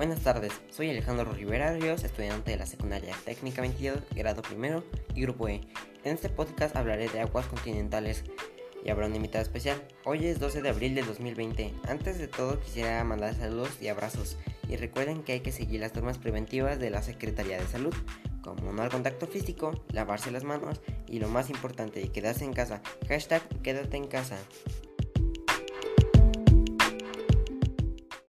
Buenas tardes, soy Alejandro Rivera Ríos, estudiante de la secundaria técnica 22, grado primero y grupo E. En este podcast hablaré de aguas continentales y habrá una invitada especial. Hoy es 12 de abril de 2020. Antes de todo quisiera mandar saludos y abrazos y recuerden que hay que seguir las normas preventivas de la Secretaría de Salud, como no al contacto físico, lavarse las manos y lo más importante, quedarse en casa. Hashtag quédate en casa.